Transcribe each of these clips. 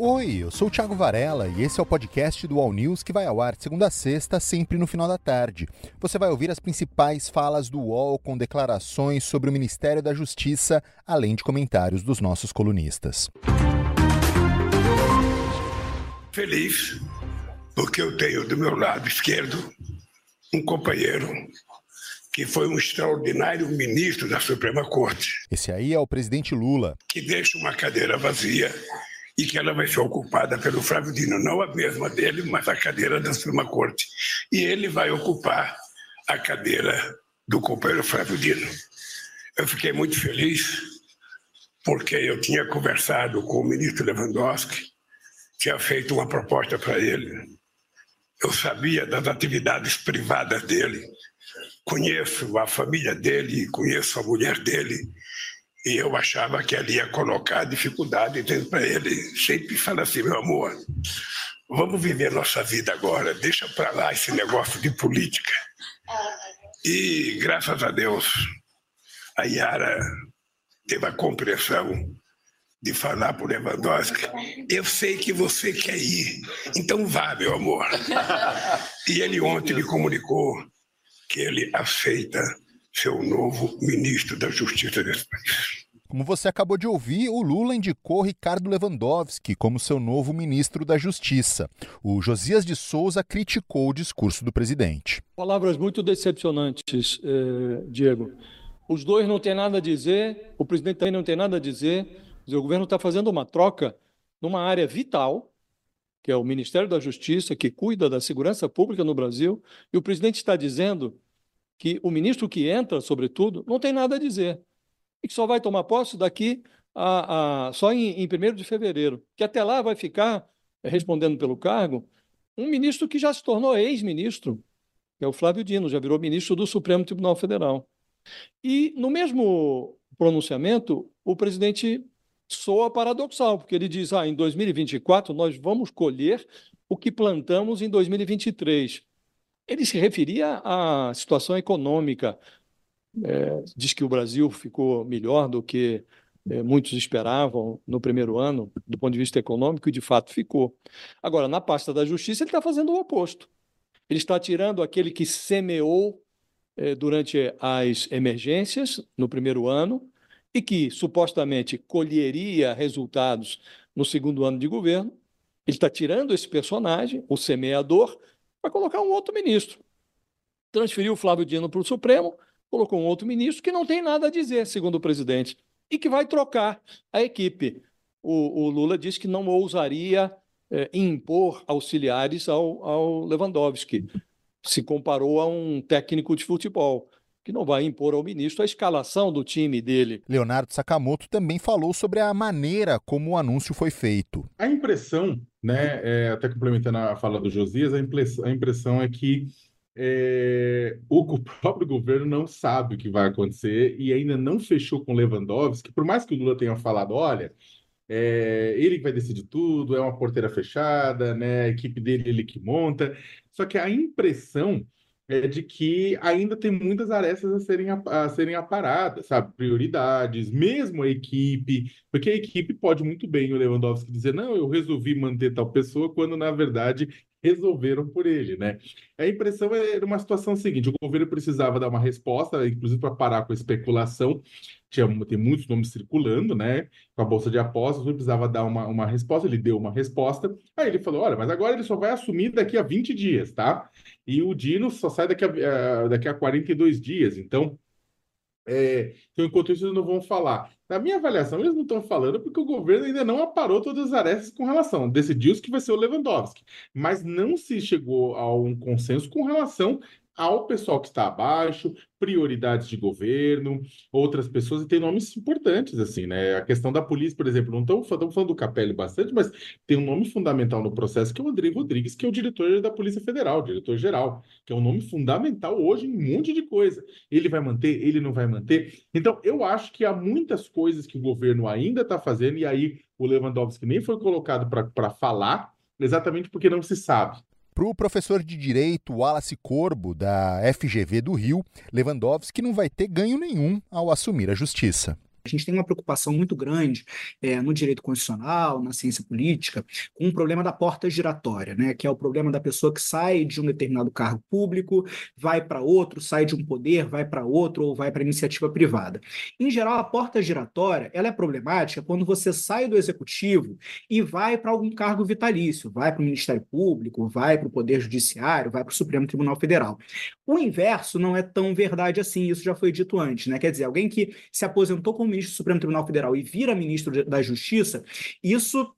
Oi, eu sou o Thiago Varela e esse é o podcast do All News que vai ao ar segunda a sexta, sempre no final da tarde. Você vai ouvir as principais falas do UOL com declarações sobre o Ministério da Justiça, além de comentários dos nossos colunistas. Feliz porque eu tenho do meu lado esquerdo um companheiro que foi um extraordinário ministro da Suprema Corte. Esse aí é o presidente Lula. Que deixa uma cadeira vazia e que ela vai ser ocupada pelo Flávio Dino, não a mesma dele, mas a cadeira da Suprema Corte. E ele vai ocupar a cadeira do companheiro Flávio Dino. Eu fiquei muito feliz porque eu tinha conversado com o ministro Lewandowski, tinha feito uma proposta para ele. Eu sabia das atividades privadas dele, conheço a família dele, conheço a mulher dele, e eu achava que ali ia colocar dificuldade dentro para ele. Sempre fala assim, meu amor, vamos viver nossa vida agora, deixa para lá esse negócio de política. E graças a Deus, a Yara teve a compreensão de falar para o Lewandowski, eu sei que você quer ir, então vá, meu amor. E ele ontem me comunicou que ele aceita ser o novo ministro da Justiça desse país. Como você acabou de ouvir, o Lula indicou Ricardo Lewandowski como seu novo ministro da Justiça. O Josias de Souza criticou o discurso do presidente. Palavras muito decepcionantes, eh, Diego. Os dois não têm nada a dizer, o presidente também não tem nada a dizer. O governo está fazendo uma troca numa área vital, que é o Ministério da Justiça, que cuida da segurança pública no Brasil, e o presidente está dizendo que o ministro que entra, sobretudo, não tem nada a dizer. E que só vai tomar posse daqui a, a só em, em 1 de fevereiro. Que até lá vai ficar, respondendo pelo cargo, um ministro que já se tornou ex-ministro, que é o Flávio Dino, já virou ministro do Supremo Tribunal Federal. E no mesmo pronunciamento, o presidente soa paradoxal, porque ele diz: ah, em 2024 nós vamos colher o que plantamos em 2023. Ele se referia à situação econômica. É, diz que o Brasil ficou melhor do que é, muitos esperavam no primeiro ano, do ponto de vista econômico, e de fato ficou. Agora, na pasta da justiça, ele está fazendo o oposto. Ele está tirando aquele que semeou é, durante as emergências no primeiro ano e que supostamente colheria resultados no segundo ano de governo. Ele está tirando esse personagem, o semeador, vai colocar um outro ministro. Transferiu o Flávio Dino para o Supremo, colocou um outro ministro que não tem nada a dizer, segundo o presidente, e que vai trocar a equipe. O, o Lula disse que não ousaria é, impor auxiliares ao, ao Lewandowski. Se comparou a um técnico de futebol que não vai impor ao ministro a escalação do time dele. Leonardo Sakamoto também falou sobre a maneira como o anúncio foi feito. A impressão, né, é, até complementando a fala do Josias, a impressão, a impressão é que é, o próprio governo não sabe o que vai acontecer e ainda não fechou com Lewandowski, por mais que o Lula tenha falado, olha, é, ele vai decidir tudo, é uma porteira fechada, né, a equipe dele ele que monta, só que a impressão é de que ainda tem muitas arestas a serem, a serem aparadas, sabe? Prioridades, mesmo a equipe, porque a equipe pode muito bem o Lewandowski dizer, não, eu resolvi manter tal pessoa, quando na verdade resolveram por ele, né? A impressão era uma situação seguinte: o governo precisava dar uma resposta, inclusive para parar com a especulação. Tinha, tem muitos nomes circulando, né? Com a bolsa de apostas, ele precisava dar uma, uma resposta, ele deu uma resposta. Aí ele falou: olha, mas agora ele só vai assumir daqui a 20 dias, tá? E o Dino só sai daqui a, uh, daqui a 42 dias. Então, é, então, enquanto isso, eles não vão falar. Na minha avaliação, eles não estão falando porque o governo ainda não aparou todas as arestas com relação. Decidiu-se que vai ser o Lewandowski, mas não se chegou a um consenso com relação ao pessoal que está abaixo, prioridades de governo, outras pessoas, e tem nomes importantes, assim, né? A questão da polícia, por exemplo, não estamos falando do Capelli bastante, mas tem um nome fundamental no processo, que é o André Rodrigues, que é o diretor da Polícia Federal, diretor-geral, que é um nome fundamental hoje em um monte de coisa. Ele vai manter, ele não vai manter. Então, eu acho que há muitas coisas que o governo ainda está fazendo, e aí o Lewandowski nem foi colocado para falar, exatamente porque não se sabe. Para o professor de Direito Wallace Corbo, da FGV do Rio, Lewandowski não vai ter ganho nenhum ao assumir a justiça. A gente tem uma preocupação muito grande é, no direito constitucional, na ciência política, com o problema da porta giratória, né? que é o problema da pessoa que sai de um determinado cargo público, vai para outro, sai de um poder, vai para outro ou vai para iniciativa privada. Em geral, a porta giratória ela é problemática quando você sai do executivo e vai para algum cargo vitalício, vai para o Ministério Público, vai para o Poder Judiciário, vai para o Supremo Tribunal Federal. O inverso não é tão verdade assim, isso já foi dito antes, né? Quer dizer, alguém que se aposentou como ministro do Supremo Tribunal Federal e vira ministro da Justiça, isso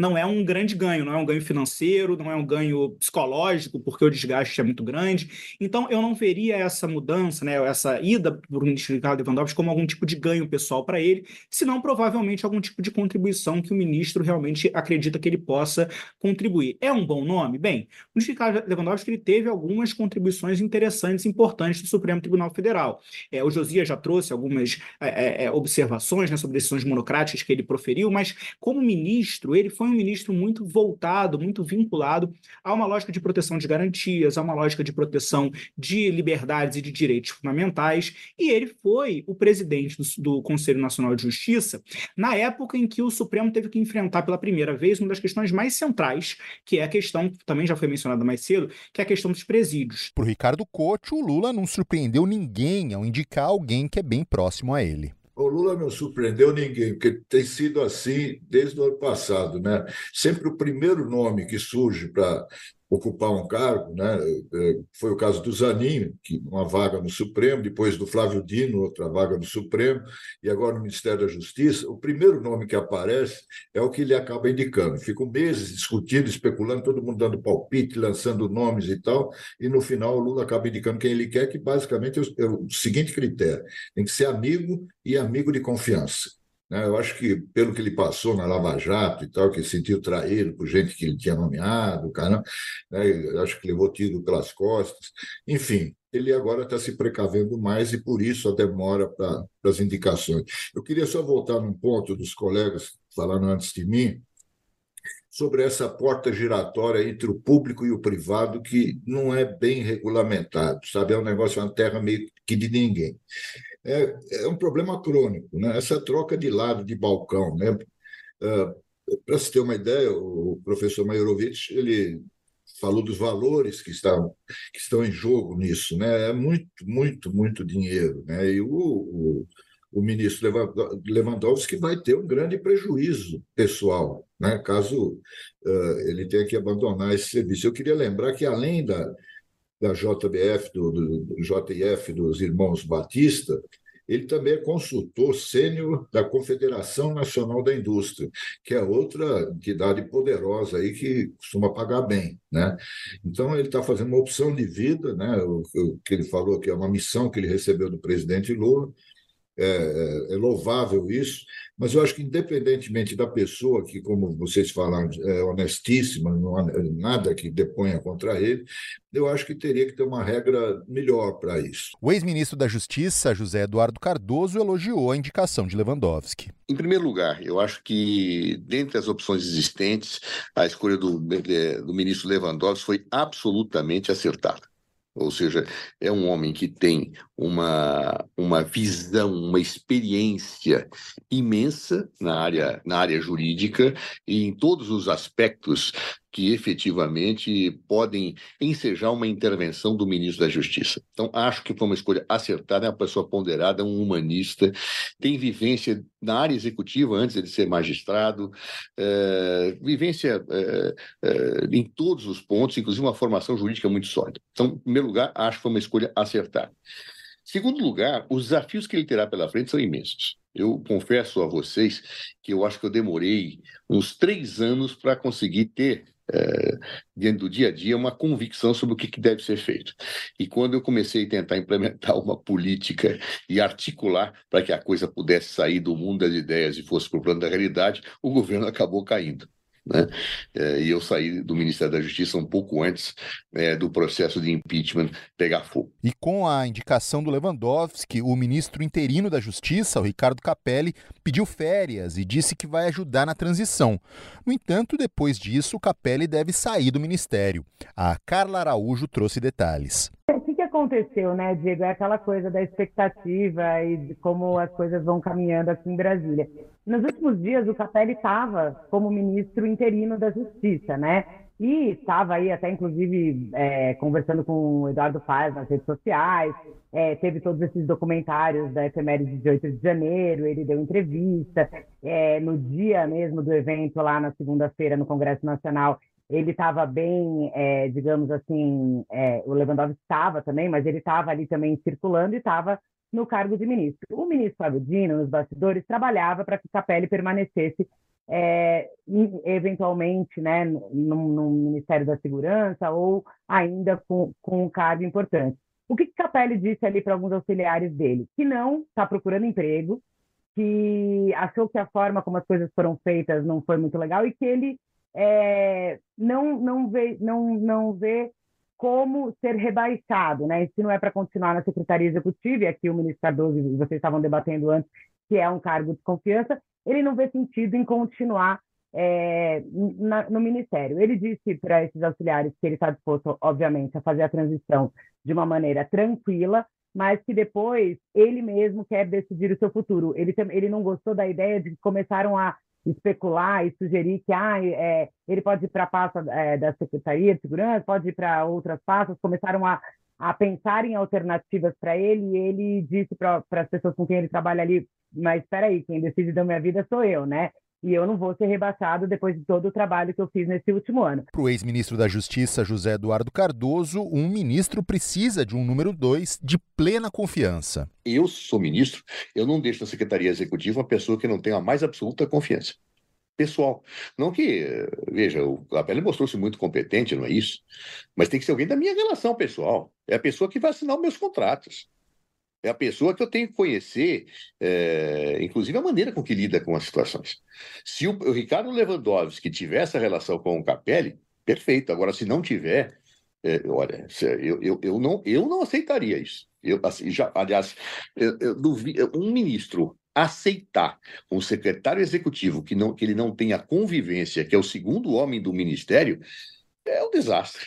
não é um grande ganho, não é um ganho financeiro, não é um ganho psicológico, porque o desgaste é muito grande. Então, eu não veria essa mudança, né, essa ida para o ministro Ricardo Lewandowski como algum tipo de ganho pessoal para ele, senão provavelmente algum tipo de contribuição que o ministro realmente acredita que ele possa contribuir. É um bom nome? Bem, o ministro Ricardo Lewandowski ele teve algumas contribuições interessantes, importantes do Supremo Tribunal Federal. É, o Josias já trouxe algumas é, é, é observações né, sobre decisões monocráticas que ele proferiu, mas como ministro, ele foi um ministro muito voltado, muito vinculado a uma lógica de proteção de garantias, a uma lógica de proteção de liberdades e de direitos fundamentais, e ele foi o presidente do, do Conselho Nacional de Justiça na época em que o Supremo teve que enfrentar pela primeira vez uma das questões mais centrais, que é a questão, que também já foi mencionada mais cedo, que é a questão dos presídios. Para o Ricardo Couto, o Lula não surpreendeu ninguém ao indicar alguém que é bem próximo a ele. O Lula não surpreendeu ninguém, porque tem sido assim desde o ano passado. Né? Sempre o primeiro nome que surge para ocupar um cargo, né? É, foi o caso do Zanin, que uma vaga no Supremo, depois do Flávio Dino, outra vaga no Supremo, e agora no Ministério da Justiça. O primeiro nome que aparece é o que ele acaba indicando. Ficam meses discutindo, especulando, todo mundo dando palpite, lançando nomes e tal, e no final o Lula acaba indicando quem ele quer, que basicamente é o é seguinte critério: tem que ser amigo e amigo de confiança. Né? Eu acho que, pelo que ele passou na Lava Jato e tal, que sentiu traído por gente que ele tinha nomeado, cara, né? acho que levou tiro pelas costas. Enfim, ele agora está se precavendo mais e por isso a demora para as indicações. Eu queria só voltar num ponto dos colegas falando antes de mim, sobre essa porta giratória entre o público e o privado que não é bem regulamentado, sabe? É um negócio, é uma terra meio que de ninguém é, é um problema crônico, né? essa troca de lado de balcão. Né? Uh, Para se ter uma ideia, o professor Maiorovitch, ele falou dos valores que estão, que estão em jogo nisso. Né? É muito, muito, muito dinheiro. Né? E o, o, o ministro Lewandowski vai ter um grande prejuízo pessoal, né? caso uh, ele tenha que abandonar esse serviço. Eu queria lembrar que, além da, da JBF, do, do, JF dos Irmãos Batista, ele também é consultor sênior da Confederação Nacional da Indústria, que é outra entidade poderosa aí que costuma pagar bem, né? Então ele está fazendo uma opção de vida, né? O, o, que ele falou que é uma missão que ele recebeu do presidente Lula, é, é, é, louvável isso, mas eu acho que, independentemente da pessoa, que, como vocês falaram, é honestíssima, não há nada que deponha contra ele, eu acho que teria que ter uma regra melhor para isso. O ex-ministro da Justiça, José Eduardo Cardoso, elogiou a indicação de Lewandowski. Em primeiro lugar, eu acho que, dentre as opções existentes, a escolha do, do ministro Lewandowski foi absolutamente acertada. Ou seja, é um homem que tem uma, uma visão, uma experiência imensa na área, na área jurídica e em todos os aspectos que efetivamente podem ensejar uma intervenção do ministro da Justiça. Então, acho que foi uma escolha acertada, é uma pessoa ponderada, um humanista, tem vivência na área executiva antes de ser magistrado, é, vivência é, é, em todos os pontos, inclusive uma formação jurídica muito sólida. Então, em primeiro lugar, acho que foi uma escolha acertada. Segundo lugar, os desafios que ele terá pela frente são imensos. Eu confesso a vocês que eu acho que eu demorei uns três anos para conseguir ter é, dentro do dia a dia, uma convicção sobre o que, que deve ser feito. E quando eu comecei a tentar implementar uma política e articular para que a coisa pudesse sair do mundo das ideias e fosse para o plano da realidade, o governo acabou caindo. Né? É, e eu saí do Ministério da Justiça um pouco antes é, do processo de impeachment pegar fogo. E com a indicação do Lewandowski, o ministro interino da Justiça, o Ricardo Capelli, pediu férias e disse que vai ajudar na transição. No entanto, depois disso, o Capelli deve sair do ministério. A Carla Araújo trouxe detalhes. Aconteceu, né, Diego? É aquela coisa da expectativa e de como as coisas vão caminhando aqui em Brasília. Nos últimos dias, o Capelli estava como ministro interino da Justiça, né? E estava aí até, inclusive, é, conversando com o Eduardo Paz nas redes sociais, é, teve todos esses documentários da efeméride de 8 de janeiro, ele deu entrevista, é, no dia mesmo do evento, lá na segunda-feira, no Congresso Nacional, ele estava bem, é, digamos assim, é, o Lewandowski estava também, mas ele estava ali também circulando e estava no cargo de ministro. O ministro Fábio Dino, nos bastidores, trabalhava para que Capelli permanecesse é, eventualmente né, no, no, Ministério da Segurança ou ainda com, com um cargo importante. O que Capelli disse ali para alguns auxiliares dele? Que não está procurando emprego, que achou que a forma como as coisas foram feitas não foi muito legal e que ele é, não, não, vê, não, não vê como ser rebaixado, né? Se não é para continuar na Secretaria Executiva, e aqui o ministro Cardoso vocês estavam debatendo antes, que é um cargo de confiança, ele não vê sentido em continuar é, na, no Ministério. Ele disse para esses auxiliares que ele está disposto, obviamente, a fazer a transição de uma maneira tranquila, mas que depois ele mesmo quer decidir o seu futuro. Ele, ele não gostou da ideia de que começaram a especular e sugerir que ah, é, ele pode ir para a pasta é, da Secretaria de Segurança, pode ir para outras pastas, começaram a a pensar em alternativas para ele, e ele disse para as pessoas com quem ele trabalha ali, mas espera aí, quem decide da minha vida sou eu, né? E eu não vou ser rebaixado depois de todo o trabalho que eu fiz nesse último ano. Para o ex-ministro da Justiça, José Eduardo Cardoso, um ministro precisa de um número dois de plena confiança. Eu sou ministro, eu não deixo na Secretaria Executiva uma pessoa que não tenha a mais absoluta confiança pessoal. Não que, veja, o Capelli mostrou-se muito competente, não é isso? Mas tem que ser alguém da minha relação pessoal. É a pessoa que vai assinar os meus contratos. É a pessoa que eu tenho que conhecer, é, inclusive a maneira com que lida com as situações. Se o, o Ricardo Lewandowski tiver essa relação com o Capelli, perfeito. Agora, se não tiver, é, olha, eu, eu, eu, não, eu não aceitaria isso. Eu, assim, já, aliás, eu, eu um ministro aceitar um secretário executivo que, não, que ele não tenha convivência, que é o segundo homem do ministério, é um desastre.